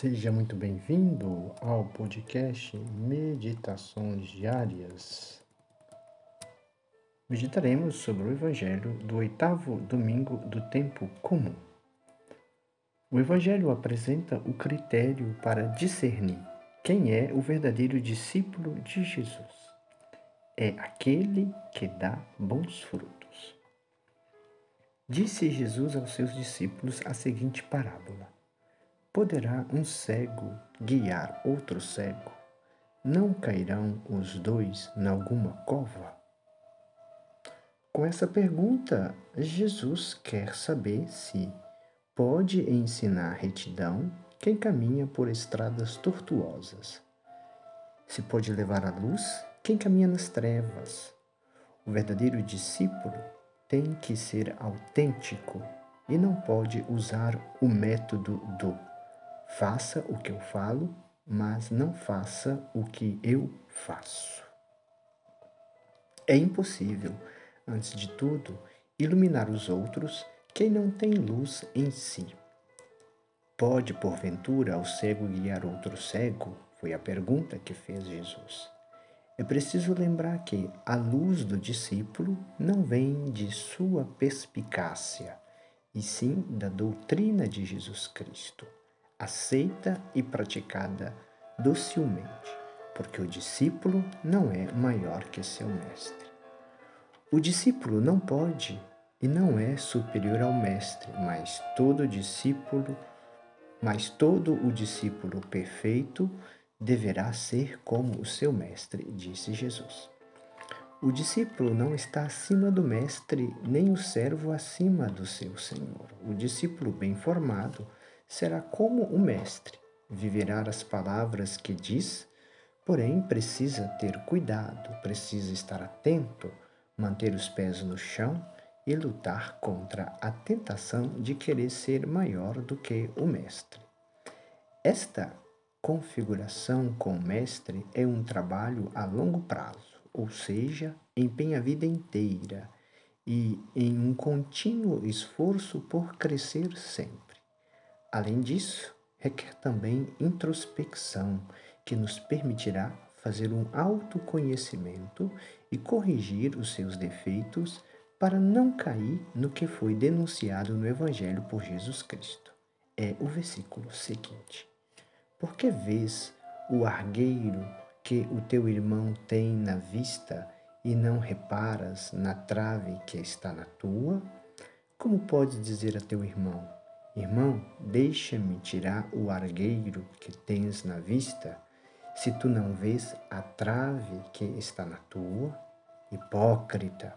Seja muito bem-vindo ao podcast Meditações Diárias. Meditaremos sobre o Evangelho do oitavo domingo do tempo comum. O Evangelho apresenta o critério para discernir quem é o verdadeiro discípulo de Jesus. É aquele que dá bons frutos. Disse Jesus aos seus discípulos a seguinte parábola Poderá um cego guiar outro cego? Não cairão os dois em alguma cova? Com essa pergunta, Jesus quer saber se pode ensinar retidão quem caminha por estradas tortuosas. Se pode levar à luz quem caminha nas trevas. O verdadeiro discípulo tem que ser autêntico e não pode usar o método do Faça o que eu falo, mas não faça o que eu faço. É impossível, antes de tudo, iluminar os outros quem não tem luz em si. Pode, porventura, o cego guiar outro cego? Foi a pergunta que fez Jesus. É preciso lembrar que a luz do discípulo não vem de sua perspicácia, e sim da doutrina de Jesus Cristo aceita e praticada docilmente, porque o discípulo não é maior que seu mestre. O discípulo não pode e não é superior ao mestre, mas todo discípulo, mas todo o discípulo perfeito deverá ser como o seu mestre, disse Jesus. O discípulo não está acima do mestre, nem o servo acima do seu senhor. O discípulo bem formado será como o mestre, viverá as palavras que diz, porém precisa ter cuidado, precisa estar atento, manter os pés no chão e lutar contra a tentação de querer ser maior do que o mestre. Esta configuração com o mestre é um trabalho a longo prazo, ou seja, empenha a vida inteira e em um contínuo esforço por crescer sempre. Além disso, requer também introspecção, que nos permitirá fazer um autoconhecimento e corrigir os seus defeitos para não cair no que foi denunciado no Evangelho por Jesus Cristo. É o versículo seguinte. Porque vês o argueiro que o teu irmão tem na vista e não reparas na trave que está na tua? Como podes dizer a teu irmão: Irmão, deixa-me tirar o argueiro que tens na vista, se tu não vês a trave que está na tua. Hipócrita,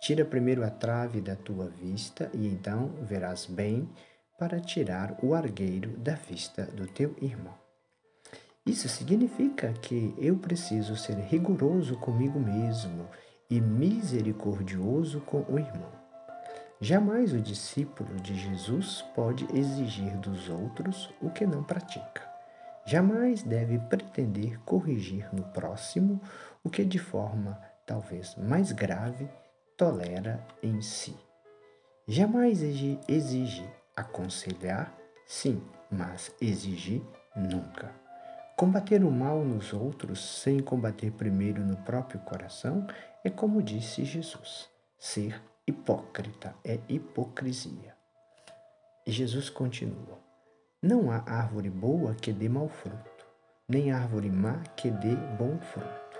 tira primeiro a trave da tua vista e então verás bem para tirar o argueiro da vista do teu irmão. Isso significa que eu preciso ser rigoroso comigo mesmo e misericordioso com o irmão. Jamais o discípulo de Jesus pode exigir dos outros o que não pratica. Jamais deve pretender corrigir no próximo o que de forma talvez mais grave tolera em si. Jamais exige aconselhar, sim, mas exigir nunca. Combater o mal nos outros sem combater primeiro no próprio coração é como disse Jesus, ser hipócrita, é hipocrisia. E Jesus continua: Não há árvore boa que dê mau fruto, nem árvore má que dê bom fruto.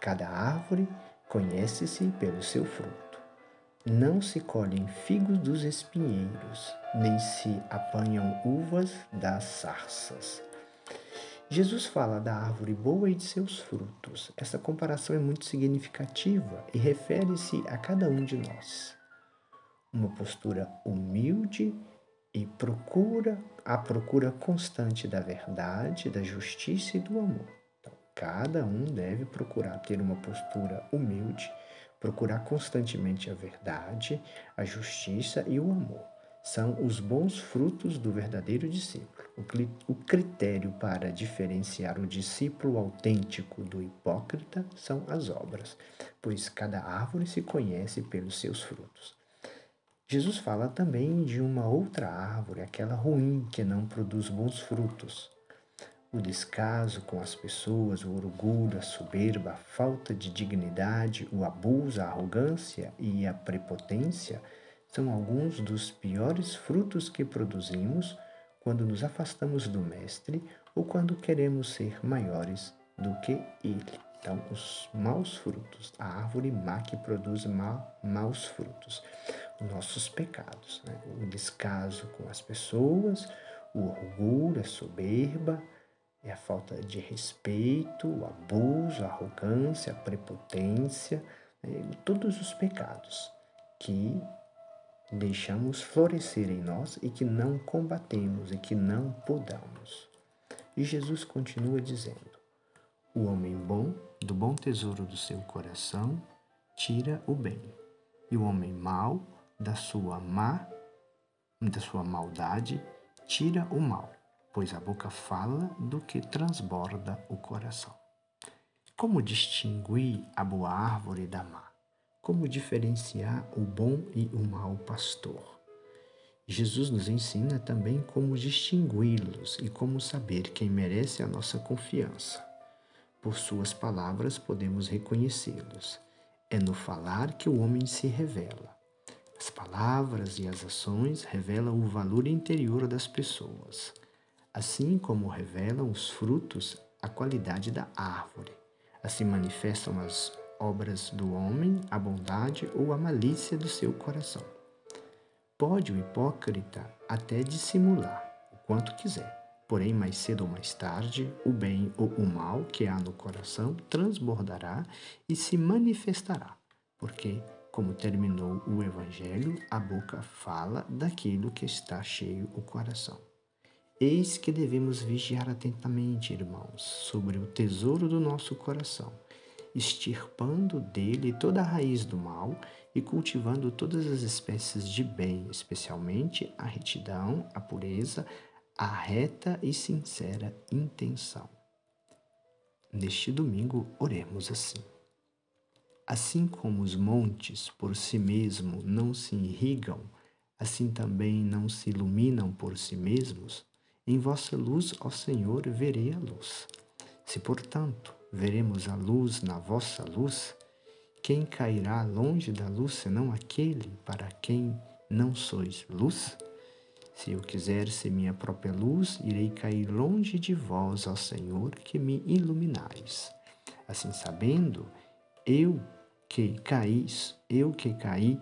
Cada árvore conhece-se pelo seu fruto. Não se colhem figos dos espinheiros, nem se apanham uvas das sarças. Jesus fala da árvore boa e de seus frutos. Essa comparação é muito significativa e refere-se a cada um de nós. Uma postura humilde e procura a procura constante da verdade, da justiça e do amor. Então, cada um deve procurar ter uma postura humilde, procurar constantemente a verdade, a justiça e o amor são os bons frutos do verdadeiro discípulo. O critério para diferenciar o discípulo autêntico do hipócrita são as obras, pois cada árvore se conhece pelos seus frutos. Jesus fala também de uma outra árvore, aquela ruim que não produz bons frutos. o descaso com as pessoas, o orgulho, a soberba, a falta de dignidade, o abuso, a arrogância e a prepotência são alguns dos piores frutos que produzimos quando nos afastamos do Mestre ou quando queremos ser maiores do que Ele. Então, os maus frutos, a árvore má que produz ma, maus frutos, os nossos pecados, né? o descaso com as pessoas, o orgulho, a soberba, é a falta de respeito, o abuso, a arrogância, a prepotência, né? todos os pecados que deixamos florescer em nós e que não combatemos e que não podamos. E Jesus continua dizendo: O homem bom, do bom tesouro do seu coração, tira o bem, e o homem mau, da sua má, da sua maldade, tira o mal, pois a boca fala do que transborda o coração. Como distinguir a boa árvore da má? Como diferenciar o bom e o mau pastor? Jesus nos ensina também como distingui-los e como saber quem merece a nossa confiança. Por suas palavras podemos reconhecê-los. É no falar que o homem se revela. As palavras e as ações revelam o valor interior das pessoas, assim como revelam os frutos a qualidade da árvore. Assim manifestam as obras do homem, a bondade ou a malícia do seu coração. Pode o hipócrita até dissimular o quanto quiser, porém, mais cedo ou mais tarde, o bem ou o mal que há no coração transbordará e se manifestará, porque, como terminou o Evangelho, a boca fala daquilo que está cheio o coração. Eis que devemos vigiar atentamente, irmãos, sobre o tesouro do nosso coração extirpando dele toda a raiz do mal e cultivando todas as espécies de bem, especialmente a retidão, a pureza, a reta e sincera intenção. Neste domingo, oremos assim. Assim como os montes por si mesmos não se irrigam, assim também não se iluminam por si mesmos, em vossa luz, ó Senhor, verei a luz. Se, portanto, veremos a luz na vossa luz? Quem cairá longe da luz senão aquele para quem não sois luz? Se eu quiser ser minha própria luz, irei cair longe de vós, ó Senhor, que me iluminais. Assim sabendo, eu que caís, eu que caí,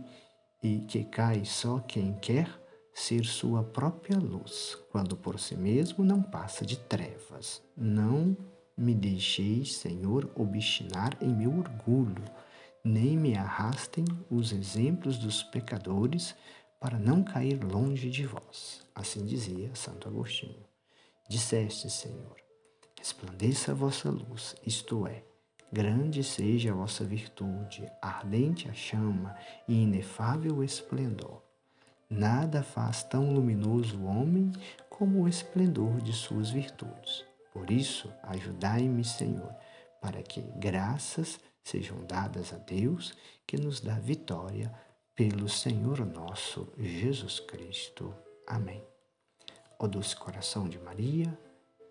e que cai só quem quer ser sua própria luz, quando por si mesmo não passa de trevas. Não me deixeis, Senhor, obstinar em meu orgulho, nem me arrastem os exemplos dos pecadores, para não cair longe de vós. Assim dizia Santo Agostinho. Disseste, Senhor, resplandeça a vossa luz, isto é, grande seja a vossa virtude, ardente a chama e inefável o esplendor. Nada faz tão luminoso o homem como o esplendor de suas virtudes. Por isso, ajudai-me, Senhor, para que graças sejam dadas a Deus que nos dá vitória pelo Senhor nosso Jesus Cristo. Amém. Ó doce coração de Maria,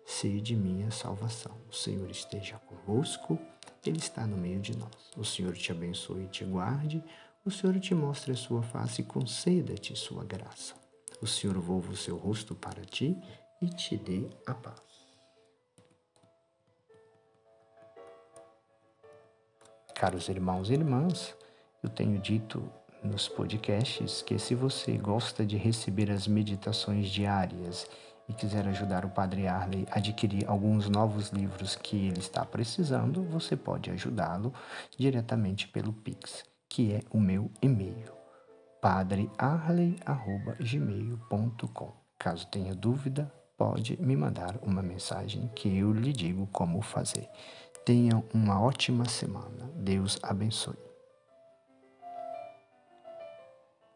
sede minha salvação. O Senhor esteja convosco, Ele está no meio de nós. O Senhor te abençoe e te guarde. O Senhor te mostre a sua face e conceda-te sua graça. O Senhor volva o seu rosto para ti e te dê a paz. Caros irmãos e irmãs, eu tenho dito nos podcasts que se você gosta de receber as meditações diárias e quiser ajudar o Padre Arley a adquirir alguns novos livros que ele está precisando, você pode ajudá-lo diretamente pelo Pix, que é o meu e-mail, padrearley.gmail.com. Caso tenha dúvida, pode me mandar uma mensagem que eu lhe digo como fazer. Tenham uma ótima semana. Deus abençoe.